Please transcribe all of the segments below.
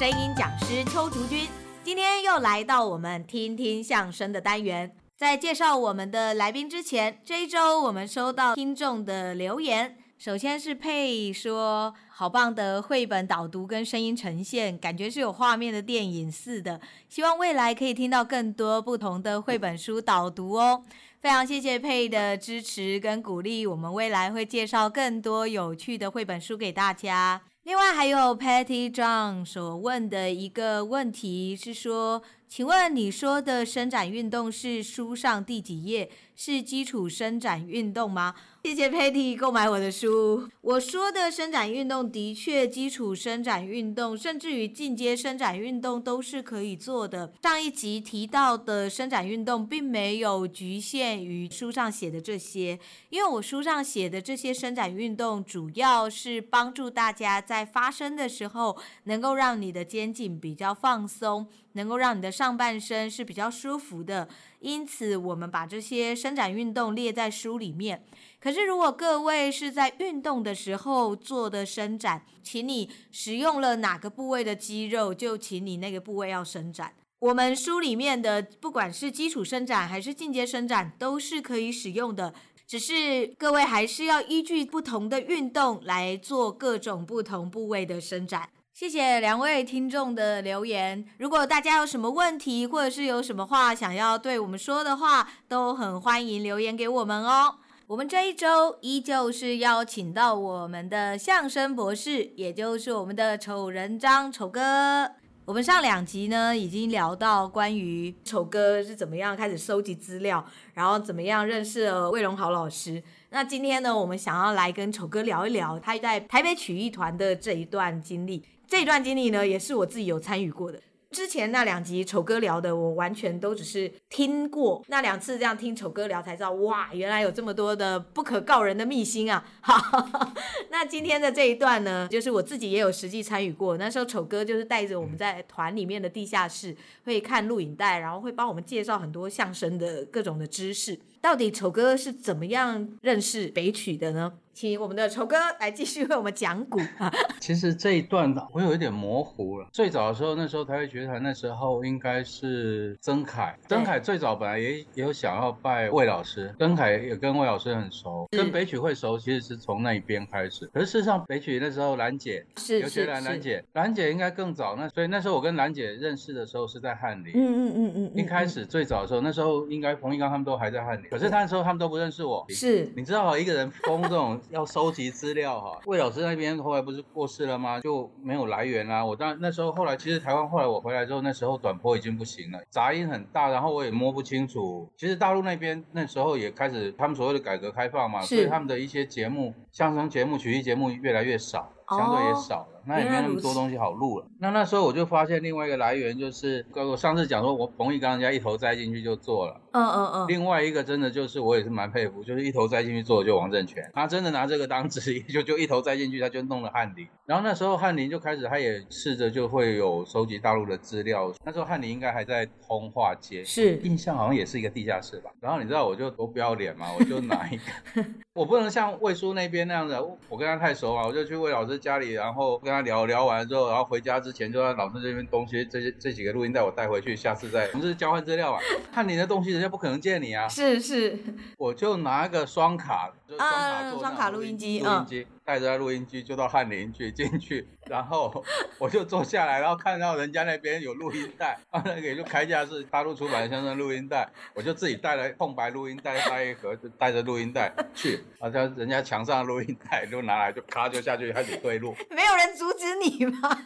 声音讲师邱竹君，今天又来到我们听听相声的单元。在介绍我们的来宾之前，这一周我们收到听众的留言。首先是佩说，好棒的绘本导读跟声音呈现，感觉是有画面的电影似的。希望未来可以听到更多不同的绘本书导读哦。非常谢谢佩的支持跟鼓励，我们未来会介绍更多有趣的绘本书给大家。另外还有 Patty John 所问的一个问题是说，请问你说的伸展运动是书上第几页？是基础伸展运动吗？谢谢 Patty 购买我的书。我说的伸展运动的确，基础伸展运动甚至于进阶伸展运动都是可以做的。上一集提到的伸展运动，并没有局限于书上写的这些，因为我书上写的这些伸展运动，主要是帮助大家在发声的时候，能够让你的肩颈比较放松。能够让你的上半身是比较舒服的，因此我们把这些伸伸展运动列在书里面。可是，如果各位是在运动的时候做的伸展，请你使用了哪个部位的肌肉，就请你那个部位要伸展。我们书里面的不管是基础伸展还是进阶伸展，都是可以使用的，只是各位还是要依据不同的运动来做各种不同部位的伸展。谢谢两位听众的留言。如果大家有什么问题，或者是有什么话想要对我们说的话，都很欢迎留言给我们哦。我们这一周依旧是邀请到我们的相声博士，也就是我们的丑人张丑哥。我们上两集呢，已经聊到关于丑哥是怎么样开始收集资料，然后怎么样认识了魏荣豪老师。那今天呢，我们想要来跟丑哥聊一聊他在台北曲艺团的这一段经历。这一段经历呢，也是我自己有参与过的。之前那两集丑哥聊的，我完全都只是听过。那两次这样听丑哥聊，才知道哇，原来有这么多的不可告人的秘辛啊！好，那今天的这一段呢，就是我自己也有实际参与过。那时候丑哥就是带着我们在团里面的地下室，会看录影带，然后会帮我们介绍很多相声的各种的知识。到底丑哥是怎么样认识北曲的呢？请我们的丑哥来继续为我们讲古。其实这一段我有一点模糊了。最早的时候，那时候台北曲艺团那时候应该是曾凯。曾凯最早本来也也有想要拜魏老师，曾凯也跟魏老师很熟，跟北曲会熟，其实是从那一边开始。可是事实上，北曲那时候兰姐是尤其兰兰姐，兰姐应该更早。那所以那时候我跟兰姐认识的时候是在翰林。嗯嗯嗯嗯。一开始最早的时候，那时候应该冯一刚他们都还在翰林，可是那时候他们都不认识我。是，你知道一个人封这种。要收集资料哈，魏老师那边后来不是过世了吗？就没有来源啦。我当那时候后来，其实台湾后来我回来之后，那时候短波已经不行了，杂音很大，然后我也摸不清楚。其实大陆那边那时候也开始他们所谓的改革开放嘛，所以他们的一些节目，相声节目、曲艺节目越来越少。相对也少了，那也没那么多东西好录了。那那时候我就发现另外一个来源就是，我上次讲说我冯翊纲人家一头栽进去就做了。嗯嗯嗯。另外一个真的就是我也是蛮佩服，就是一头栽进去做的就王正全，他真的拿这个当职业，就就一头栽进去，他就弄了翰林。然后那时候翰林就开始，他也试着就会有收集大陆的资料。那时候翰林应该还在通化街，是印象好像也是一个地下室吧。然后你知道我就多不要脸嘛，我就拿一个，我不能像魏叔那边那样子，我跟他太熟嘛，我就去魏老师。家里，然后跟他聊聊完之后，然后回家之前就让老师这边东西，这些这几个录音带我带回去，下次再我们是交换资料吧，翰林的东西，人家不可能见你啊。是是，我就拿个双卡，就双卡做双卡录音机，录音机带着录音机就到翰林去进去，然后我就坐下来，然后看到人家那边有录音带，那个就开架是大陆出版的相声录音带，我就自己带了空白录音带带一盒，就带着录音带去，好像人家墙上的录音带就拿来就咔就下去开始对录，没有人阻止你吗？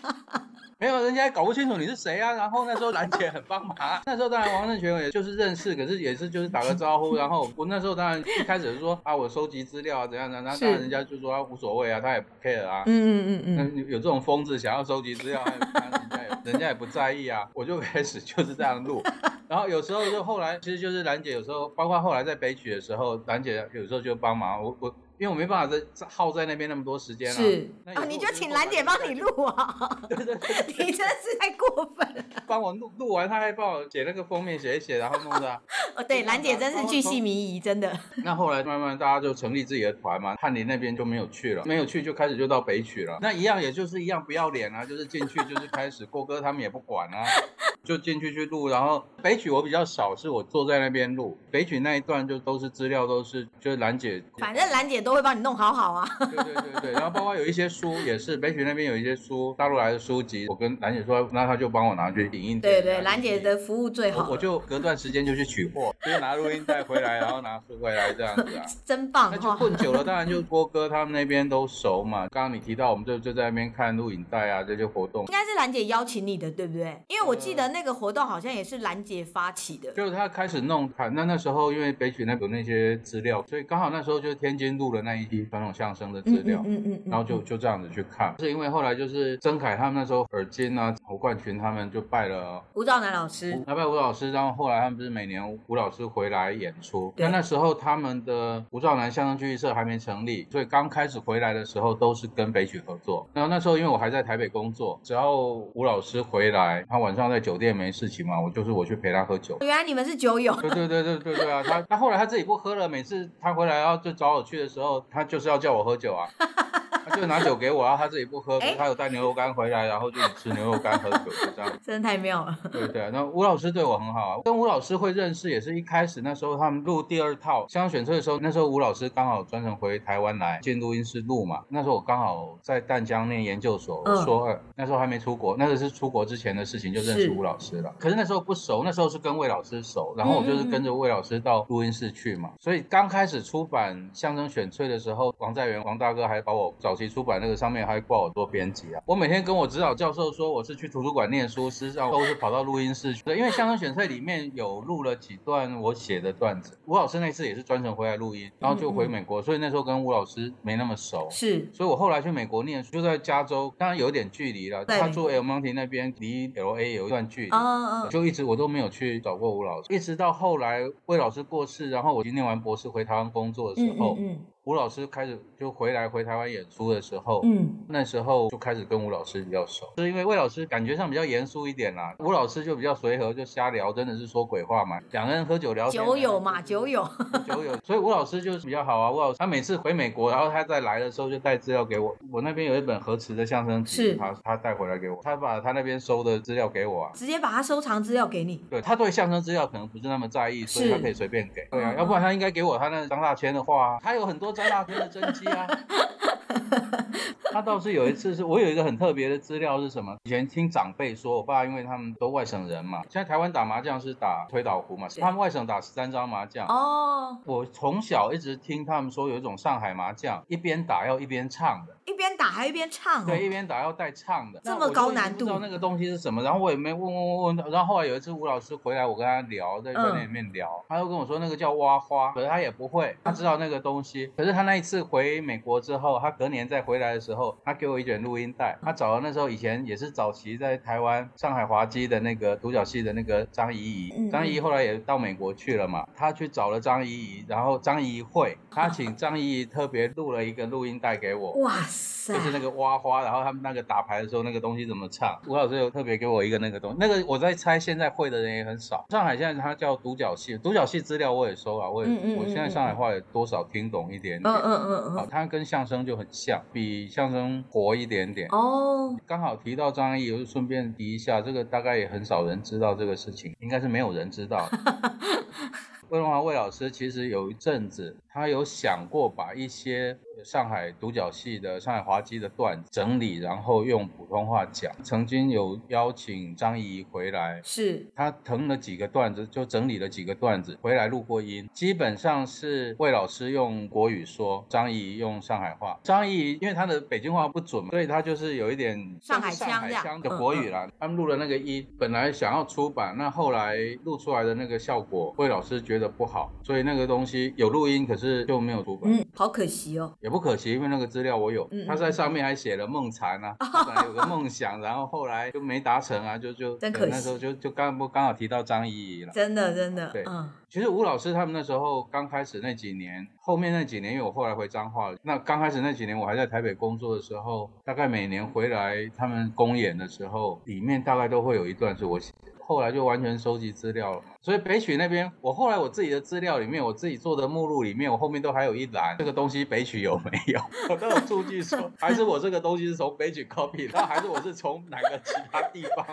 没有，人家搞不清楚你是谁啊。然后那时候兰姐很帮忙，那时候当然王正权也就是认识，可是也是就是打个招呼。然后我那时候当然一开始是说啊，我收集资料啊怎样怎样，然后当然人家就说啊无所谓啊，他也不 care 啊。嗯嗯嗯嗯。有这种疯子想要收集资料，人家也人家也不在意啊。我就开始就是这样录。然后有时候就后来其实就是兰姐有时候，包括后来在北曲的时候，兰姐有时候就帮忙我我。因为我没办法在耗在那边那么多时间了。是啊，你就请兰姐帮你录 啊。对对对，你真是太过分了。帮我录录完，他还帮我写那个封面，写一写，然后弄的。哦，对，兰姐真是巨细靡遗，真的。那后来慢慢大家就成立自己的团嘛，翰林那边就没有去了，没有去就开始就到北曲了。那一样也就是一样不要脸啊，就是进去就是开始郭哥他们也不管啊。就进去去录，然后北曲我比较少，是我坐在那边录北曲那一段，就都是资料，都是就是兰姐，反正兰姐都会帮你弄好好啊。对对对对，然后包括有一些书也是北曲那边有一些书，大陆来的书籍，我跟兰姐说，那他就帮我拿去影印。对对，兰姐的服务最好。我就隔段时间就去取货，就拿录音带回来，然后拿书回来这样子啊。真棒。那就混久了，当然就郭哥他们那边都熟嘛。刚刚你提到，我们就就在那边看录影带啊，这些活动。应该是兰姐邀请你的，对不对？因为我记得那个活动好像。也是兰姐发起的，就是他开始弄看，那那时候因为北曲那有那些资料，所以刚好那时候就是天津录了那一批传统相声的资料，嗯嗯，嗯，嗯，嗯，然后就就这样子去看，是因为后来就是曾凯他们那时候耳金啊、侯冠群他们就拜了吴兆南老师，他拜吴老师，然后后来他们不是每年吴老师回来演出，那那时候他们的吴兆南相声剧艺社还没成立，所以刚开始回来的时候都是跟北曲合作，然后那时候因为我还在台北工作，只要吴老师回来，他晚上在酒店没事情嘛。我就是我去陪他喝酒，原来你们是酒友。对对对对对对啊，他他后来他自己不喝了，每次他回来然后就找我去的时候，他就是要叫我喝酒啊。他就拿酒给我，然后他自己不喝，欸、他有带牛肉干回来，然后就吃牛肉干喝酒，就这样。真的太妙了。对对，那吴老师对我很好啊，跟吴老师会认识也是一开始那时候他们录第二套相声选粹的时候，那时候吴老师刚好专程回台湾来进录音室录嘛。那时候我刚好在淡江念研究所，我说二，那时候还没出国，那个是出国之前的事情，就认识吴老师了。可是那时候不熟，那时候是跟魏老师熟，然后我就是跟着魏老师到录音室去嘛。所以刚开始出版象征选粹的时候，王在元王大哥还把我早期出版那个上面。还挂我做编辑啊！我每天跟我指导教授说我是去图书馆念书，实际上都是跑到录音室去。对，因为相声选粹里面有录了几段我写的段子。吴老师那次也是专程回来录音，然后就回美国，所以那时候跟吴老师没那么熟。是，所以我后来去美国念书，就在加州，当然有点距离了。他住 El Monte 那边，离 LA 有一段距离。哦哦。就一直我都没有去找过吴老师，一直到后来魏老师过世，然后我念完博士回台湾工作的时候。嗯嗯嗯吴老师开始就回来回台湾演出的时候，嗯，那时候就开始跟吴老师比较熟，是因为魏老师感觉上比较严肃一点啦，吴老师就比较随和，就瞎聊，真的是说鬼话嘛，两个人喝酒聊天，酒友嘛，酒友，酒友，所以吴老师就是比较好啊。吴老师他每次回美国，然后他再来的时候就带资料给我，我那边有一本合词的相声集，他他带回来给我，他把他那边收的资料给我啊，直接把他收藏资料给你。对，他对相声资料可能不是那么在意，所以他可以随便给。对啊，要不然他应该给我他那张大千的话，他有很多张大千的真迹啊。他倒是有一次，是我有一个很特别的资料是什么？以前听长辈说，我爸因为他们都外省人嘛，现在台湾打麻将是打推倒胡嘛，他们外省打十三张麻将。哦，我从小一直听他们说有一种上海麻将，一边打要一边唱的。一边打还一边唱，哦，对，一边打要带唱的，这么高难度。不知道那个东西是什么，然后我也没问问问问，然后后来有一次吴老师回来，我跟他聊，在饭店里面聊，嗯，他就跟我说那个叫挖花，可是他也不会，他知道那个东西，可是他那一次回美国之后，他隔年再回来的时候，他给我一卷录音带，他找了那时候以前也是早期在台湾上海滑稽的那个独角戏的那个张怡怡，张怡怡后来也到美国去了嘛，他去找了张怡怡，然后张怡怡会，他请张怡怡特别录了一个录音带给我，哇塞，就是那个。挖花，然后他们那个打牌的时候，那个东西怎么唱？吴老师有特别给我一个那个东西，那个我在猜，现在会的人也很少。上海现在它叫独角戏，独角戏资料我也收了，我也、嗯嗯嗯、我现在上海话也多少听懂一点点。嗯嗯嗯嗯。好，它跟相声就很像，比相声活一点点。哦。刚好提到张译，我就顺便提一下，这个大概也很少人知道这个事情，应该是没有人知道。魏荣华魏老师其实有一阵子，他有想过把一些。上海独角戏的上海滑稽的段子整理，然后用普通话讲。曾经有邀请张怡回来，是他腾了几个段子，就整理了几个段子回来录过音。基本上是魏老师用国语说，张怡用上海话。张怡因为他的北京话不准，所以他就是有一点上海腔的国语啦。他们录了那个音，本来想要出版，那后来录出来的那个效果，魏老师觉得不好，所以那个东西有录音，可是就没有读本。嗯，好可惜哦。也不可惜，因为那个资料我有，他在上面还写了梦残啊，本来有个梦想，然后后来就没达成啊，就就真可惜，那时候就就刚不刚好提到张怡怡了，真的真的，对，嗯，其实吴老师他们那时候刚开始那几年，后面那几年，因为我后来回彰化了，那刚开始那几年我还在台北工作的时候，大概每年回来他们公演的时候，里面大概都会有一段是我写的。后来就完全收集资料了，所以北曲那边，我后来我自己的资料里面，我自己做的目录里面，我后面都还有一栏，这个东西北曲有没有？我都有数据说，还是我这个东西是从北曲 copy，然后还是我是从哪个其他地方，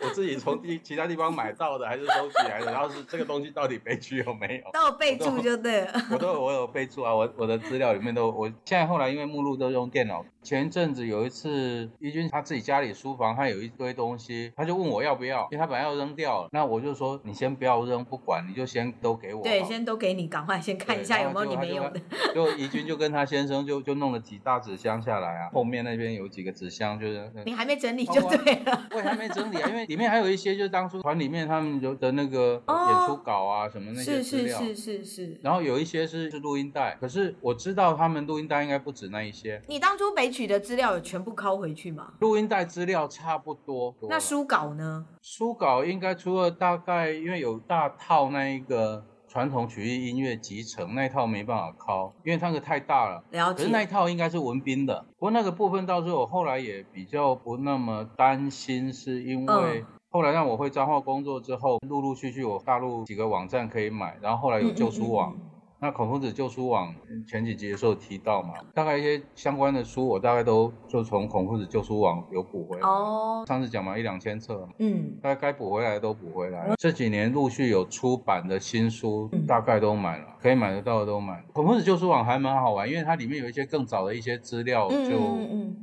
我自己从地其他地方买到的，还是收起来的？然后是这个东西到底北曲有没有？都有备注就对了。我都有我有备注啊，我我的资料里面都，我现在后来因为目录都用电脑。前一阵子有一次，怡君他自己家里书房，他有一堆东西，他就问我要不要，因为他本来要扔掉了。那我就说，你先不要扔，不管，你就先都给我。对，先都给你，赶快先看一下有没有你没有的。就怡君就跟他先生就就弄了几大纸箱下来啊，后面那边有几个纸箱，就是你还没整理就对了。我也还没整理啊，因为里面还有一些就是当初团里面他们有的那个演出稿啊、哦、什么那些资料。是是是是是。然后有一些是是录音带，可是我知道他们录音带应该不止那一些。你当初北曲的资料有全。全部拷回去吗？录音带资料差不多。那书稿呢？书稿应该除了大概，因为有大套那一个传统曲艺音乐集成那一套没办法拷，因为它那个太大了。了解。可是那一套应该是文斌的。不过那个部分倒是我后来也比较不那么担心，是因为后来让我会彰化工作之后，陆陆续续我大陆几个网站可以买，然后后来有旧书网。嗯嗯嗯那孔夫子旧书网前几集的时候提到嘛，大概一些相关的书，我大概都就从孔夫子旧书网有补回来。哦，上次讲嘛，一两千册，嗯，大概该补回来的都补回来了。这几年陆续有出版的新书，大概都买了，可以买得到的都买。孔夫子旧书网还蛮好玩，因为它里面有一些更早的一些资料，就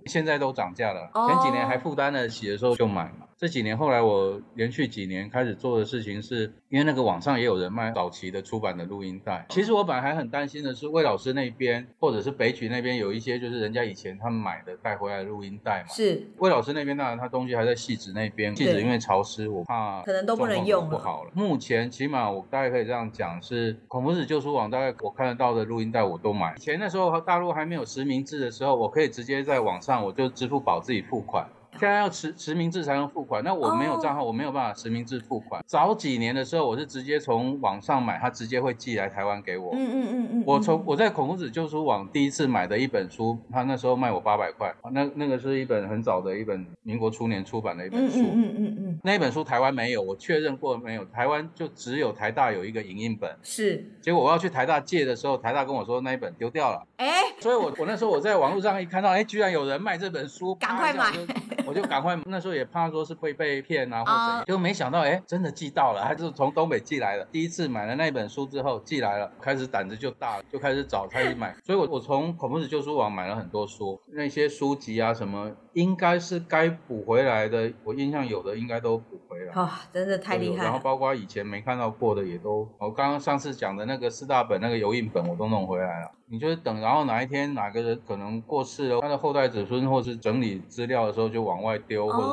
现在都涨价了。前几年还负担得起的时候就买嘛。这几年后来，我连续几年开始做的事情是，因为那个网上也有人卖早期的出版的录音带。其实我本来还很担心的是，魏老师那边或者是北曲那边有一些，就是人家以前他们买的带回来的录音带嘛。是。魏老师那边当然他东西还在汐止那边，汐止因为潮湿，我怕可能都不能用了。不好了。目前起码我大概可以这样讲，是孔夫子旧书网大概我看得到的录音带我都买。以前那时候大陆还没有实名制的时候，我可以直接在网上我就支付宝自己付款。现在要实实名制才能付款，那我没有账号，oh. 我没有办法实名制付款。早几年的时候，我是直接从网上买，他直接会寄来台湾给我。嗯嗯嗯嗯。我从我在孔夫子旧书网第一次买的一本书，他那时候卖我八百块，那那个是一本很早的一本民国初年出版的一本书。嗯嗯嗯嗯。那一本书台湾没有，我确认过没有，台湾就只有台大有一个影印本。是。结果我要去台大借的时候，台大跟我说那一本丢掉了。哎。所以我我那时候我在网络上一看到，哎，居然有人卖这本书，赶快买。我就赶快，那时候也怕说是会被骗啊，或者就没想到，哎，真的寄到了，还是从东北寄来的。第一次买了那本书之后，寄来了，开始胆子就大了，就开始找，开始买。所以我我从恐怖子旧书网买了很多书，那些书籍啊什么，应该是该补回来的，我印象有的应该都补回来。哇，真的太厉害。然后包括以前没看到过的也都，我刚刚上次讲的那个四大本那个油印本我都弄回来了。你就是等，然后哪一天哪个人可能过世了，他的后代子孙或是整理资料的时候就往外丢或者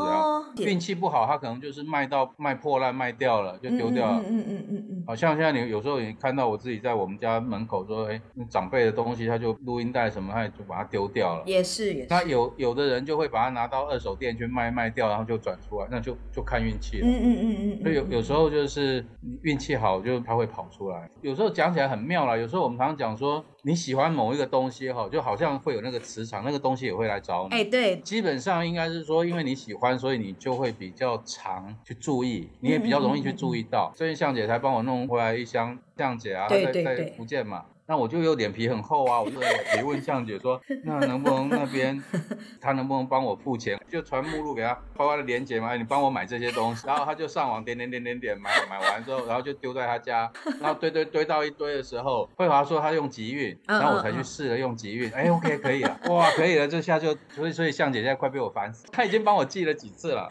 怎样，运气不好，他可能就是卖到卖破烂卖掉了就丢掉了。嗯嗯嗯嗯嗯。好像现在你有时候你看到我自己在我们家门口说，哎，长辈的东西他就录音带什么，他也就把它丢掉了。也是也是。那有有的人就会把它拿到二手店去卖卖掉，然后就转出来，那就就看运气了。嗯嗯嗯嗯。所以有有时候就是运气好，就他会跑出来。有时候讲起来很妙啦，有时候我们常常讲说。你喜欢某一个东西哈，就好像会有那个磁场，那个东西也会来找你。哎，对，基本上应该是说，因为你喜欢，所以你就会比较常去注意，你也比较容易去注意到。所以向姐才帮我弄回来一箱，向姐啊，在在福建嘛。那我就有脸皮很厚啊，我就脸皮问向姐说，那能不能那边 他能不能帮我付钱？就传目录给他，包括的连结嘛，你帮我买这些东西，然后他就上网点点点点点买，买完之后，然后就丢在他家，然后堆堆堆到一堆的时候，慧华说他用集运，然后我才去试了用集运，哎，OK 可以了，哇，可以了，这下就所以所以向姐现在快被我烦死，他已经帮我寄了几次了，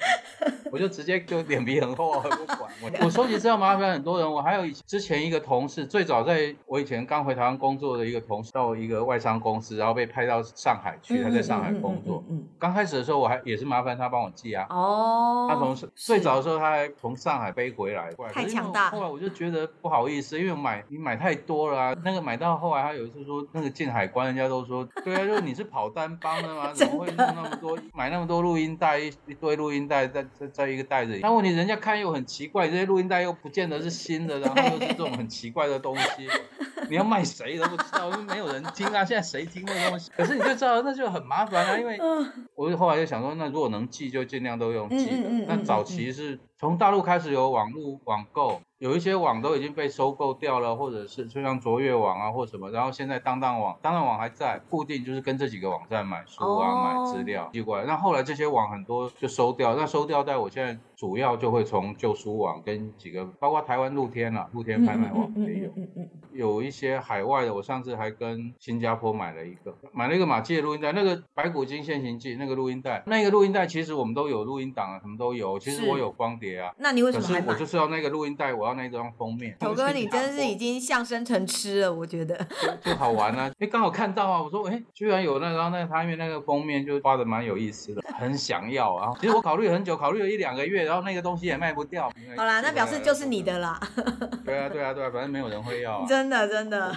我就直接就脸皮很厚，不管我，我收集资料麻烦很多人，我还有之前一个同事，最早在我以前刚回台湾。工作的一个同事到一个外商公司，然后被派到上海去，他在上海工作。嗯，刚开始的时候我还也是麻烦他帮我寄啊。哦。他从最早的时候他还从上海背回来。太强大。后来我就觉得不好意思，因为买你买太多了啊。那个买到后来他有一次说，那个进海关人家都说，对啊，就是你是跑单帮的吗？怎么会弄那么多，买那么多录音带，一一堆录音带在在在一个袋子里。但问题人家看又很奇怪，这些录音带又不见得是新的，然后又是这种很奇怪的东西。你要卖谁都不知道，因为没有人听啊。现在谁听那东西？可是你就知道，那就很麻烦啊。因为我后来就想说，那如果能记，就尽量都用记的。那早期是从大陆开始有网络网购。有一些网都已经被收购掉了，或者是就像卓越网啊或什么，然后现在当当网，当当网还在，固定就是跟这几个网站买书啊、oh. 买资料寄过来。那后来这些网很多就收掉，那收掉，在我现在主要就会从旧书网跟几个，包括台湾露天啊，露天拍卖网也有，有一些海外的，我上次还跟新加坡买了一个，买了一个马季的录音带，那个白骨精现形记那个录音带，那个录音带其实我们都有录音档啊，什么都有，其实我有光碟啊。那你为什么还买？我就是要那个录音带，我要。那张封面，球哥，你真是已经相声成痴了，我觉得就，好玩啊！哎，刚好看到啊，我说，哎，居然有那张那他因为那个封面就画的蛮有意思的，很想要啊。其实我考虑很久，考虑了一两个月，然后那个东西也卖不掉。好啦，那表示就是你的啦。对啊，对啊，对啊，反正没有人会要啊。真的，真的。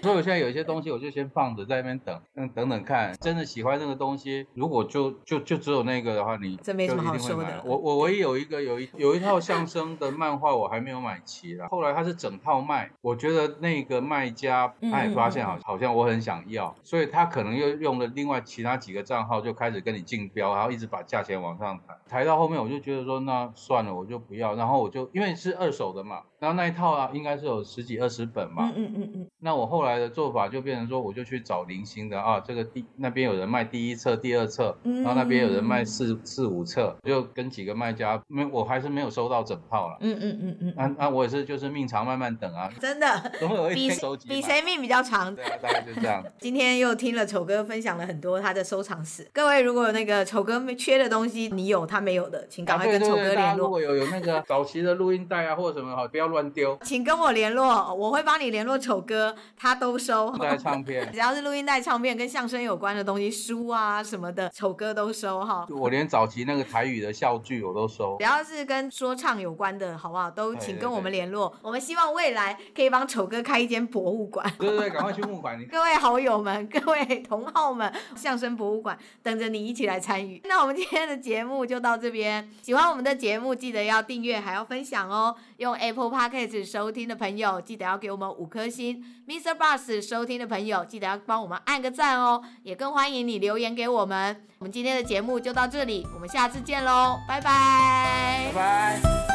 所以我现在有一些东西，我就先放着在那边等，等等等看。真的喜欢那个东西，如果就就就只有那个的话，你这没什么好说的。我我唯一有一个有一有一套相声的漫画，我还没有买齐了。后来。他是整套卖，我觉得那个卖家他也发现好好像我很想要，所以他可能又用了另外其他几个账号就开始跟你竞标，然后一直把价钱往上抬，抬到后面我就觉得说那算了，我就不要，然后我就因为是二手的嘛。然后那一套啊，应该是有十几二十本嘛。嗯嗯嗯嗯。那我后来的做法就变成说，我就去找零星的啊，这个第那边有人卖第一册、第二册，然后那边有人卖四四五册，就跟几个卖家没，我还是没有收到整套了。嗯嗯嗯嗯。那那我也是就是命长慢慢等啊。真的。总有一天收集。比谁命比较长。对啊，大概就这样。今天又听了丑哥分享了很多他的收藏史。各位如果有那个丑哥缺的东西，你有他没有的，请赶快跟丑哥联络。如果有有那个早期的录音带啊或者什么哈，不要乱丢。请跟我联络，我会帮你联络丑哥，他都收。带唱片，只要是录音带、唱片跟相声有关的东西，书啊什么的，丑哥都收哈。我连早期那个台语的笑剧我都收。只要是跟说唱有关的，好不好？都请跟我们联络。对对对，我们希望未来可以帮丑哥开一间博物馆。对对对，赶快去募馆。各位好友们，各位同好们，相声博物馆等着你一起来参与。那我们今天的节目就到这边。喜欢我们的节目，记得要订阅还要分享哦。用 Apple Podcast 收听的朋友，记得要给我们五颗星；Mr. Bus 收听的朋友，记得要帮我们按个赞哦。也更欢迎你留言给我们。我们今天的节目就到这里，我们下次见喽，拜拜，拜拜。